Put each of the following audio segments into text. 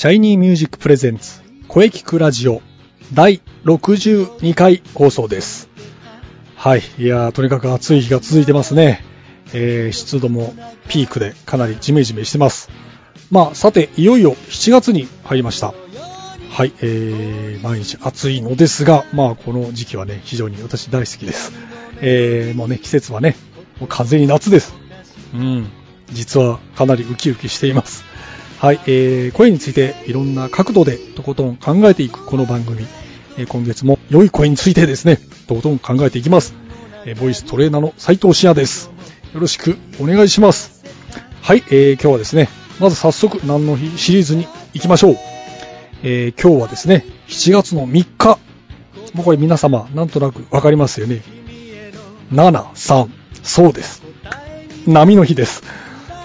シャイニーミュージック presents 声キクラジオ第62回放送です。はい。いや、とにかく暑い日が続いてますね。えー、湿度もピークでかなりジメジメしてます。まあ、さて、いよいよ7月に入りました。はい。えー、毎日暑いのですが、まあ、この時期はね、非常に私大好きです。えー、もうね、季節はね、もう完全に夏です。うん。実はかなりウキウキしています。はい、えー、声についていろんな角度でとことん考えていくこの番組、えー、今月も良い声についてですね、とことん考えていきます。えー、ボイストレーナーの斉藤慎也です。よろしくお願いします。はい、えー、今日はですね、まず早速何の日シリーズに行きましょう。えー、今日はですね、7月の3日。もうこれ皆様、なんとなくわかりますよね。7、3、そうです。波の日です。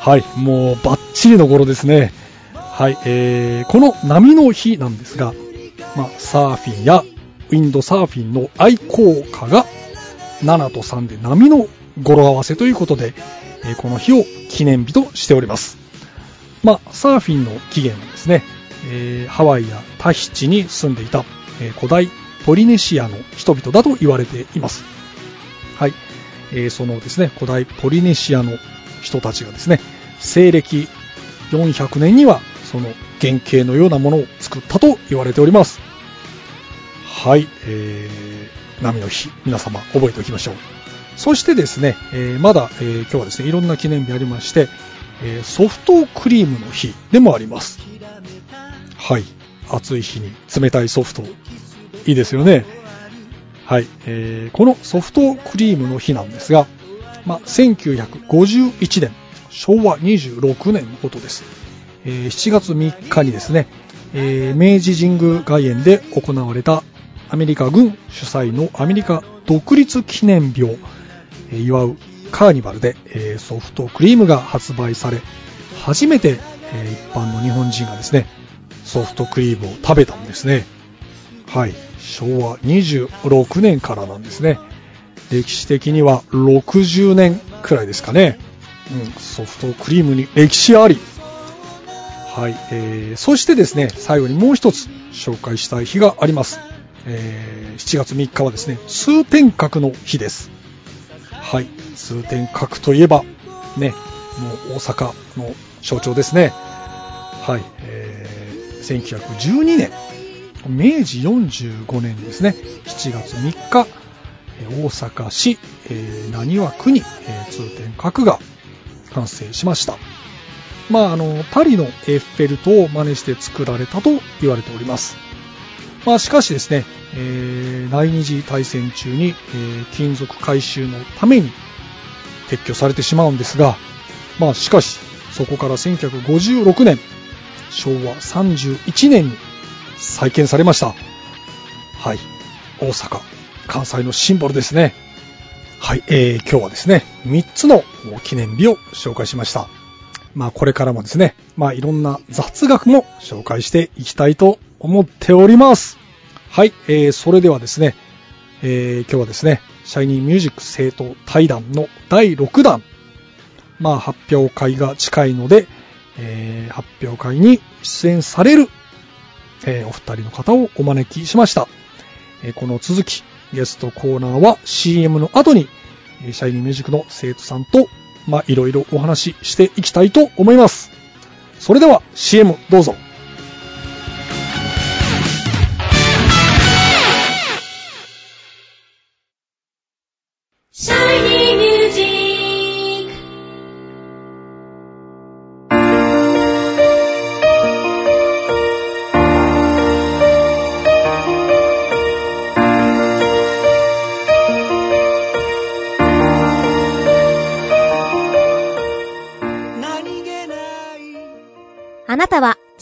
はい、もうバッチリの頃ですね。はい、えー、この波の日なんですが、まあ、サーフィンやウィンドサーフィンの愛好家が7と3で波の語呂合わせということで、えーこの日を記念日としております。まあ、サーフィンの起源はですね、えーハワイやタヒチに住んでいた、えー古代ポリネシアの人々だと言われています。はい、えーそのですね、古代ポリネシアの人たちがですね、西暦400年にはその原型のようなものを作ったと言われております。はい、えー、波の日、皆様覚えておきましょう。そしてですね、えーまだ、えー今日はですね、いろんな記念日ありまして、えーソフトクリームの日でもあります。はい、暑い日に冷たいソフト、いいですよね。はい、えーこのソフトクリームの日なんですが、まあ、1951年、昭和26年のことです。えー7月3日にですね、えー明治神宮外苑で行われたアメリカ軍主催のアメリカ独立記念日を祝うカーニバルで、えーソフトクリームが発売され、初めて、えー一般の日本人がですね、ソフトクリームを食べたんですね。はい。昭和26年からなんですね。歴史的には60年くらいですかね。うん、ソフトクリームに歴史あり。はい。えー、そしてですね、最後にもう一つ紹介したい日があります。えー、7月3日はですね、通天閣の日です。はい。通天閣といえば、ね、もう大阪の象徴ですね。はい。えー、1912年、明治45年ですね、7月3日、えー大阪市、えー、浪速区に、えー通天閣が完成しました。まあ、あの、パリのエッフェル塔を真似して作られたと言われております。まあ、しかしですね、えー第二次大戦中に、えー金属回収のために撤去されてしまうんですが、まあ、しかし、そこから1956年、昭和31年に再建されました。はい。大阪、関西のシンボルですね。はい、えー、今日はですね、3つの記念日を紹介しました。まあこれからもですね、まあいろんな雑学も紹介していきたいと思っております。はい、えー、それではですね、えー、今日はですね、シャイニーミュージック生徒対談の第6弾。まあ発表会が近いので、えー、発表会に出演される、えーお二人の方をお招きしました。えーこの続き、ゲストコーナーは CM の後に、シャイニーミュージックの生徒さんと、まあ、いろいろお話ししていきたいと思います。それでは CM どうぞ。シャイニーミュージッ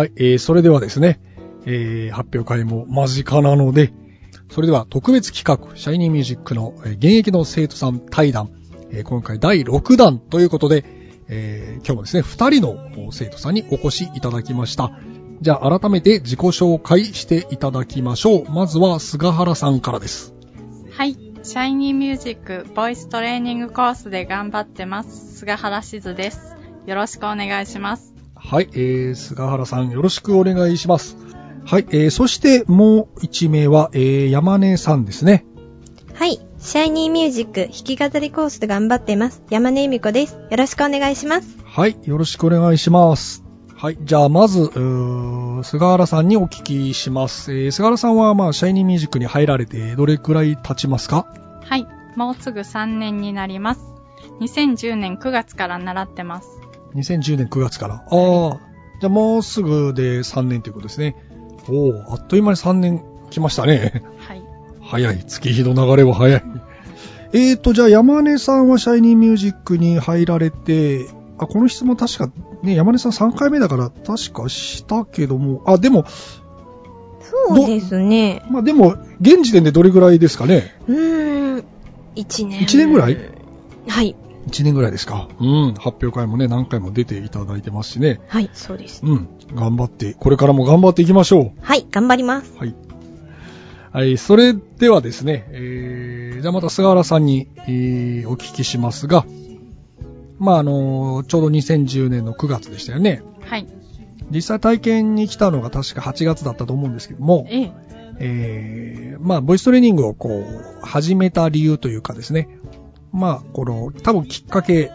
はい、えー、それではですね、えー、発表会も間近なので、それでは特別企画、シャイニーミュージックのえ現役の生徒さん対談、えー今回第6弾ということで、えー今日もですね、2人の生徒さんにお越しいただきました。じゃあ改めて自己紹介していただきましょう。まずは菅原さんからです。はい。シャイニーミュージックボイストレーニングコースで頑張ってます。菅原しずです。よろしくお願いします。はい、えー、菅原さんよろしくお願いします。はい、えー、そしてもう1名は、えー、山根さんですね。はい。シャイニーミュージック弾き語りコースで頑張っています。山根由美子です。よろしくお願いします。はい、よろしくお願いします。はい、じゃあまず、うー菅原さんにお聞きします。えー菅原さんは、まあ、シャイニーミュージックに入られてどれくらい経ちますか？はい。もうすぐ3年になります。2010年9月から習ってます。?2010 年9月から。ああ、じゃあもうすぐで3年ということですね。おお、あっという間に3年来ましたね。はい。早い。月日の流れは早い。えーと、じゃあ山根さんはシャイニーミュージックに入られて、あ、この質問確か、ね、山根さん3回目だから確かしたけども、あ、でも、そうですね。まあでも、現時点でどれぐらいですかね？うーん。1年。一年ぐらい？はい。?1 年ぐらいですか。うん。発表会もね、何回も出ていただいてますしね。はい、そうです。うん。頑張って、これからも頑張っていきましょはい、頑張ります。う。はい。はい、それではですね、えー、じゃあまた菅原さんに、えー、お聞きしますが、まああのちょうど2010年の9月でしたよね。はい。実際体験に来たのが確か8月だったと思うんですけども、ええ。えー、まあ、ボイストレーニングをこう、始めた理由というかですね。まあ、この、多分きっかけ、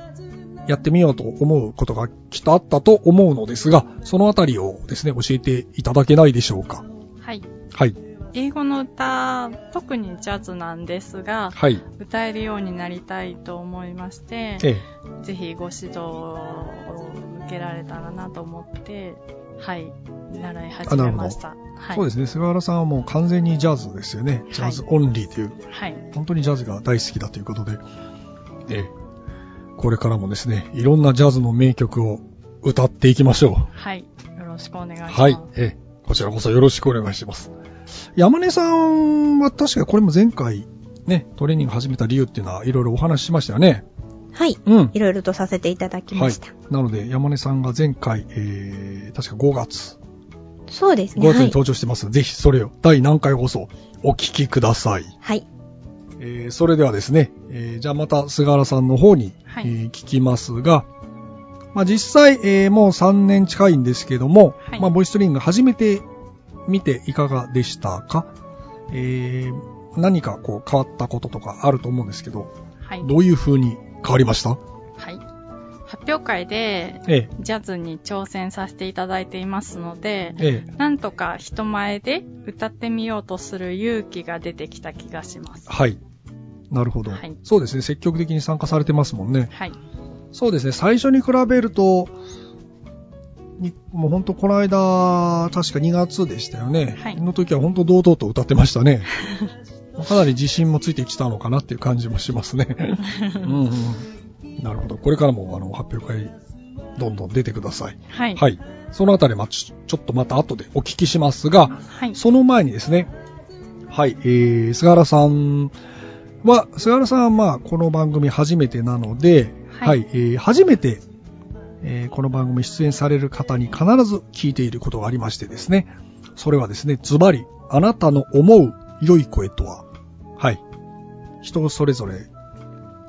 やってみようと思うことがきっとあったと思うのですが、そのあたりをですね、教えていただけないでしょうか。はい。はい。英語の歌、特にジャズなんですが、はい。歌えるようになりたいと思いまして、えぜひご指導を受けられたらなと思って、はい、習い始めました。えはい。そうですね、菅原さんはもう完全にジャズですよね。ジャズオンリーという、はい。本当にジャズが大好きだということで、ええこれからもですね、いろんなジャズの名曲を歌っていきましょう。はい。よろしくお願いします。はい。ええ、こちらこそよろしくお願いします。山根さんは確かこれも前回ね、トレーニング始めた理由っていうのはいろいろお話ししましたよね。はい。うん。いろいろとさせていただきました。なので山根さんが前回、えー、確か5月、5そうですね。はい。月に登場してますので、ぜひそれを第何回放送お聞きください。はい。えー、それではですね、えー、じゃあまた菅原さんの方に、はいえー聞きますが、まあ実際、えーもう3年近いんですけども、はいまあボイストリング初めて見ていかがでしたか？えー、何かこう変わったこととかあると思うんですけど、はい。どういう風に変わりました？はい。発表会で、えジャズに挑戦させていただいていますのでえ、、ええ、なんとか人前で歌ってみようとする勇気が出てきた気がします。はい。なるほど、はいそうですね、積極的に参加されてますもんね。はい。そうですね、最初に比べると、にもう本当この間、確か2月でしたよね。はいの時は本当堂々と歌ってましたね。かなり自信もついてきたのかなっていう感じもしますね。うんうん。なるほど。これからもあの発表会、どんどん出てください。はい。はい。そのあたり、まあちょ、ちょっとまた後でお聞きしますが、はい。その前にですね、はい、えー、菅原さんは、菅原さんはまあ、この番組初めてなので、は、はいいえー初めて、えーこの番組出演される方に必ず聞いていることがありましてですね、それはですね、ズバリ、あなたの思う良い声とは、はい、人それぞれ、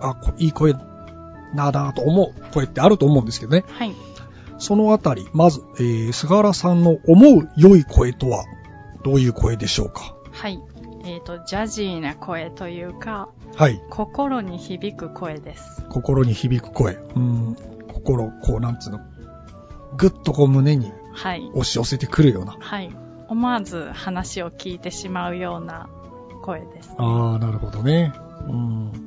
あ、こいい声なあなあと思う声ってあると思うんですけどね、はい。そのあたり、まず、えー、菅原さんの思う良い声とは、どういう声でしょうか？はい。えっ、と、ジャジーな声というか、はい。心に響く声です。心に響く声。うん。心、こう、なんつうの？ぐっとこう胸にはい。押し寄せてくるような。はい。思わず話を聞いてしまうような声です。ああ、なるほどね。うん。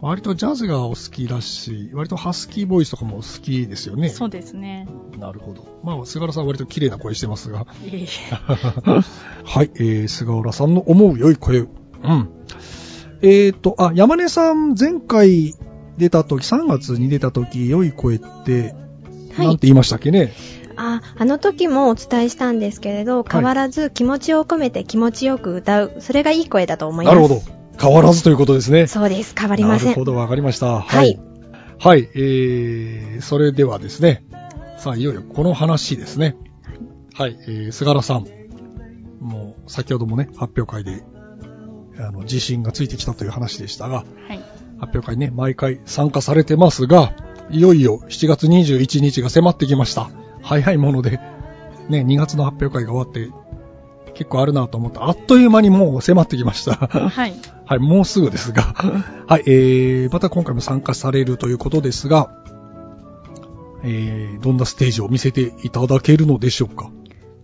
割とジャズがお好きだし、割とハスキーボイスとかも好きですよね。そうですね。なるほど。まあ、菅原さんは割と綺麗な声してますが。いえいえ はい、えー、菅原さんの思う良い声。うん。えーと、あ、山根さん、前回出た時、3月に出た時、良い声って、はいなんて言いましたっけね？あ、あの時もお伝えしたんですけれど、変わらず気持ちを込めて気持ちよく歌う。それがいい声だと思います。なるほど。変わらずということですね。そうです。変わりません。なるほど、わかりました。はい。はい、えー、それではですね、さあ、いよいよこの話ですね。はい、えー、菅原さん。もう、先ほどもね、発表会で、あの、自信がついてきたという話でしたが、はい。発表会ね、毎回参加されてますが、いよいよ7月21日が迫ってきました。早いもので、ね、2月の発表会が終わって、結構あるなと思った。あっという間にもう迫ってきました。はい。はい、もうすぐですが。はい、えー、また今回も参加されるということですが、えー、どんなステージを見せていただけるのでしょうか？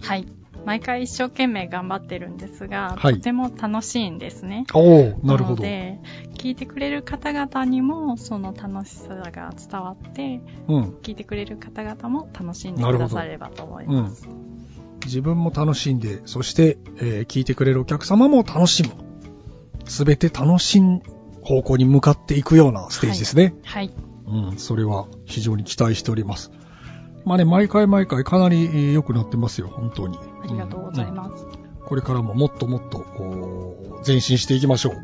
はい。毎回一生懸命頑張ってるんですが、はいとても楽しいんですね。おー、なるほど。ので、聞いてくれる方々にもその楽しさが伝わって、うん。聞いてくれる方々も楽しんでくださればと思います。自分も楽しんで、そして、えー聞いてくれるお客様も楽しむ。すべて楽しん方向に向かっていくようなステージですね。はい。うん、それは非常に期待しております。まあね、毎回毎回かなりえー良くなってますよ、本当に。ありがとうございます。うんこれからももっともっと、前進していきましょう。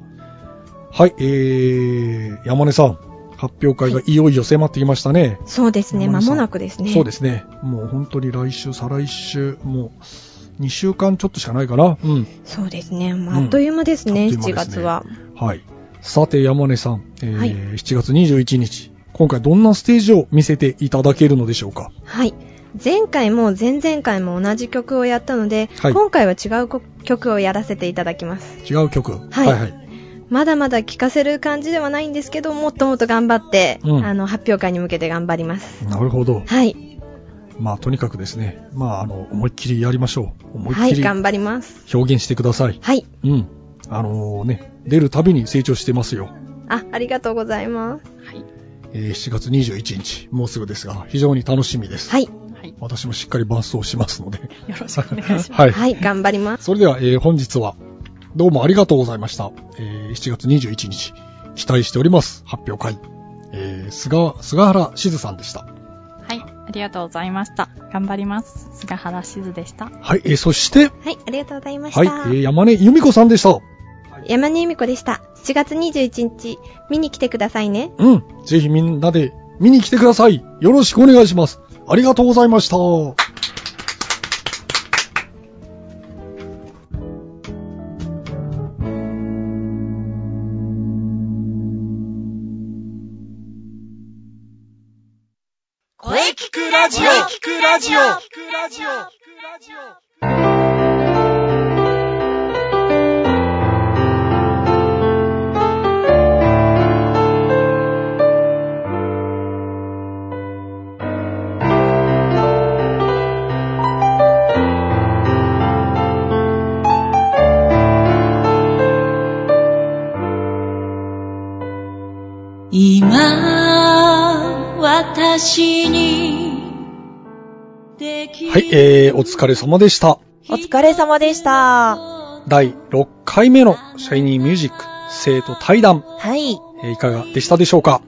はい、えー、山根さん、発表会がいよいよ迫ってきましたね。そうですね。間もなくですね。そうですね。もう本当に来週、再来週、もう2週間ちょっとしかないかな。うん。そうですね。もうあっという間ですね、うん7すね月は。はい。さて、山根さん、えーはい7月21日、今回どんなステージを見せていただけるのでしょうか？はい。前回も前々回も同じ曲をやったので、はい今回は違うこ曲をやらせていただきます。違う曲。はいはいはい。まだまだ聴かせる感じではないんですけど、もっともっと頑張って、うんあの、発表会に向けて頑張ります。なるほど。はい。まあ、とにかくですね、まあ、あの、思いっきりやりましょう。思いはい、っきり頑張ります。表現してください。はい。うん。あのね、出るたびに成長してますよ。あ、ありがとうございます。はい。えー7月21日、もうすぐですが、非常に楽しみです。はい。はい。私もしっかり伴奏しますので。よろしくお願いします。はい。はい、頑張ります。それでは、えー本日は、どうもありがとうございました。えー7月21日、期待しております。発表会。えー、菅、菅原しずさんでした。はい。ありがとうございました。頑張ります。菅原しずでした。はい、えーそして、はい、ありがとうございました。はい、えー山根由美子さんでした。山根由美子でした。7月21日、見に来てくださいね。うん。ぜひみんなで見に来てください。よろしくお願いします。ありがとうございました。声聞くラジオ聞くラジオ聞くラジオ今私にできるはい、えー、お疲れ様でした。お疲れ様でした。第6回目のシャイニーミュージック生徒対談、はい。えーいかがでしたでしょうか？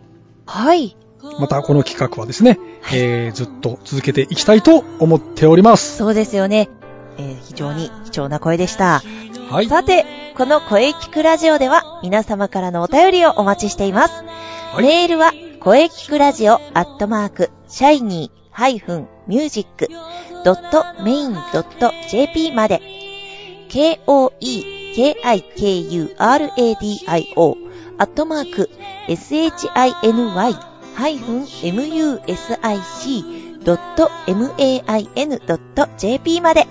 はい。またこの企画はですね、えー、ずっと続けていきたいと思っております。そうですよね。えー非常に貴重な声でした。はい。さて、この声聞くラジオでは皆様からのお便りをお待ちしています。はい。メールは、声聞くラジオアットマーク、シャイニー -music.main.jp まで、k-o-e-k-i-k-u-r-a-d-i-o アットマーク、shiny-music.main.jp まで、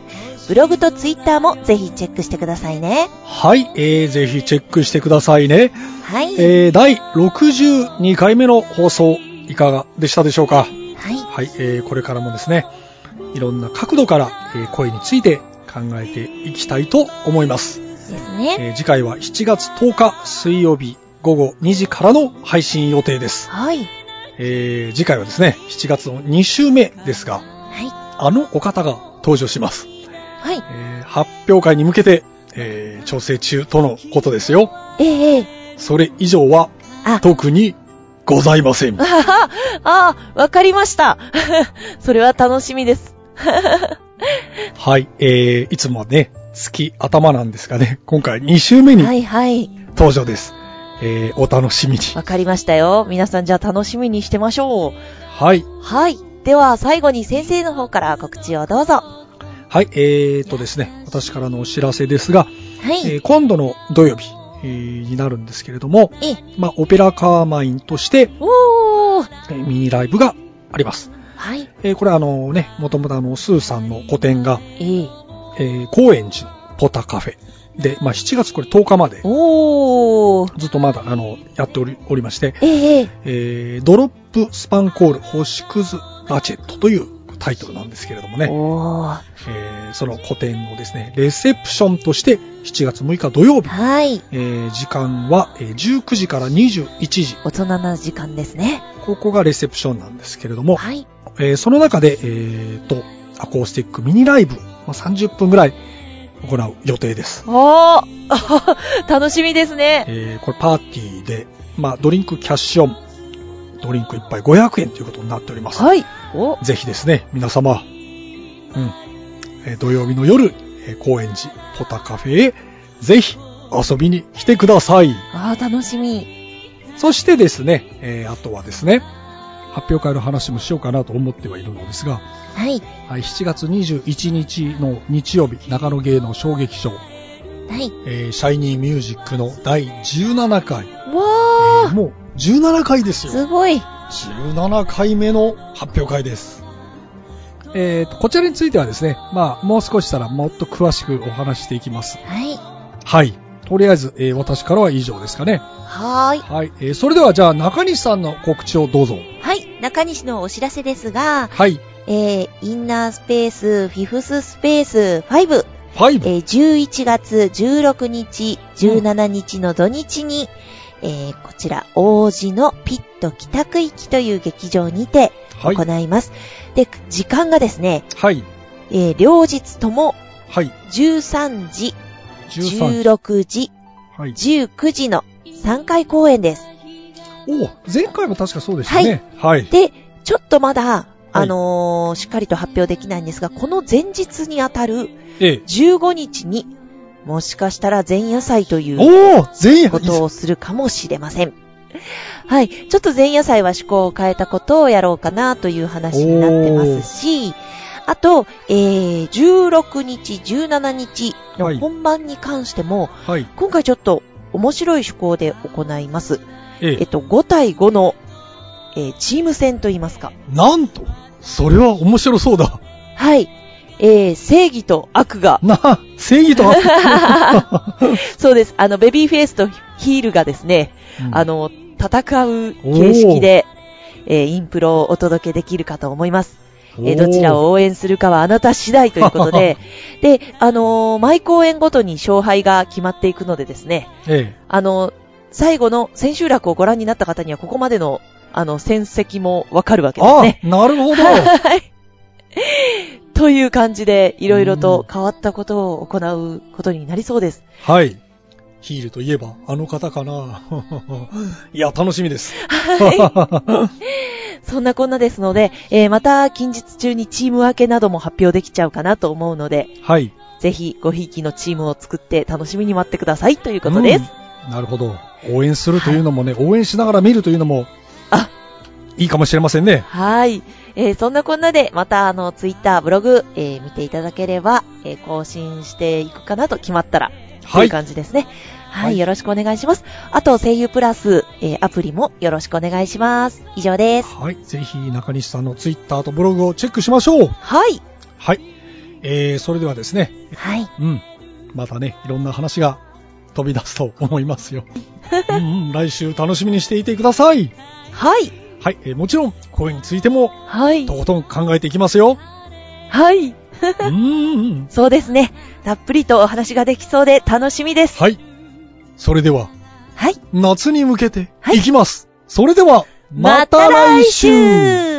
ブログとツイッターもぜひチェックしてくださいね。はい、えー、ぜひチェックしてくださいね。はい。えー、第62回目の放送、いかがでしたでしょうか？はい。はい、えー、これからもですね、いろんな角度から、えー声について考えていきたいと思います。ですね。えー次回は7月10日水曜日午後2時からの配信予定です。はい。えー次回はですね、7月の2週目ですが、はい。あのお方が登場します。はい。えー発表会に向けて、えー調整中とのことですよ。ええええそれ以上はあ、特にございません。あはああ、わかりました。それは楽しみです。はい、えー、いつもね、月頭なんですがね、今回2週目にはいはい。登場です。えー、お楽しみに。わかりましたよ。皆さんじゃあ楽しみにしてましょう。はい。はい。では最後に先生の方から告知をどうぞ。はい、えーとですね、私からのお知らせですが、はい。えー今度の土曜日、えーになるんですけれども、ええ、まあ、オペラカーマインとして、おー。えーミニライブがあります。はい。えーこれあのね、もともとあの、スーさんの個展が、ええ。えー高円寺のポタカフェで、まあ、7月これ10日まで。ずっとまだあの、やっておりおりまして、ええええ。えードロップスパンコール星屑ラチェットというタイトルなんですけれどもね。えーその個展のですね、レセプションとして7月6日土曜日、はい。えー時間はえー19時から21時、大人な時間ですね。ここがレセプションなんですけれども、はい。えーその中で、えーと、アコースティックミニライブ、まあ、30分ぐらい行う予定です。おー。楽しみですね。えーこれパーティーで、まあ、ドリンクキャッシュオン、ドリンク1杯500円ということになっております。はい。お、ぜひですね、皆様、うん、えー土曜日の夜、えー高円寺ポタカフェへ、ぜひ遊びに来てください。あー、楽しみ。そしてですね、えーあとはですね、発表会の話もしようかなと思ってはいるのですが、はい。はい、7月21日の日曜日、長野芸能小劇場、はい。えーシャイニーミュージックの第17回、えわーもう17回ですー。よ。すごい。17回目の発表会です。えーと、こちらについてはですね、まあ、もう少ししたらもっと詳しくお話していきます。はい。はい。とりあえず、えー私からは以上ですかね。はーい。はい。えーそれではじゃあ中西さんの告知をどうぞ。はい。中西のお知らせですが、はい。えー、インナースペース、フィフススペース5、5。えー、11月16日、17日の土日に、えー、こちら、王子のピット北区域という劇場にてはい。行います。で、時間がですね、はい。えー、両日ともはい。13時、13。16時、はい。19時の3回公演です。お前回も確かそうでしたね。はい。で、ちょっとまだ、あのーしっかりと発表できないんですが、この前日にあたるええ。15日に、もしかしたら前夜祭ということをするかもしれません。はい。ちょっと前夜祭は趣向を変えたことをやろうかなという話になってますし、あと、えー、16日、17日のはい本番に関しても、はい。今回ちょっと面白い趣向で行います。ええ。えっと、5対5の、えーチーム戦といいますか。なんと、それは面白そうだ。はい。えー、正義と悪が、な、正義と悪。そうです。あの、ベビーフェイスとヒールがですね、うんあの、戦う形式で、えーインプロをお届けできるかと思います。えーどちらを応援するかはあなた次第ということで、で、あのー毎公演ごとに勝敗が決まっていくのでですね、ええ。あの最後の千秋楽をご覧になった方には、ここまでの、あの、戦績もわかるわけですあね。あ、なるほど。はい。という感じで、いろいろと変わったことを行うことになりそうです。はい。ヒールといえば、あの方かな。いや、楽しみです。そんなこんなですので、えーまた近日中にチーム分けなども発表できちゃうかなと思うので、はい。ぜひごひいきのチームを作って楽しみに待ってくださいということです。うんなるほど。応援するというのもね、応援しながら見るというのも、あ、いいかもしれませんね。はい。えーそんなこんなで、またあの、ツイッター、ブログ、えー見ていただければ、えー更新していくかなと決まったら、とはいいう感じですね。はい、はいよろしくお願いします。あと、声優プラス、えーアプリもよろしくお願いします。以上です。はい。ぜひ、中西さんのツイッターとブログをチェックしましょう。はい。はい。えー、それではですね、はい。うん。またね、いろんな話が飛び出すと思いますよ。うんうん、来週楽しみにしていてください。はい。はい。えーもちろん、声についても、はいと。ことん考えていきますよ。はい。うーん。そうですね。たっぷりとお話ができそうで楽しみです。はい。それでは、はい。夏に向けて、はいいきます。それでは、また来週週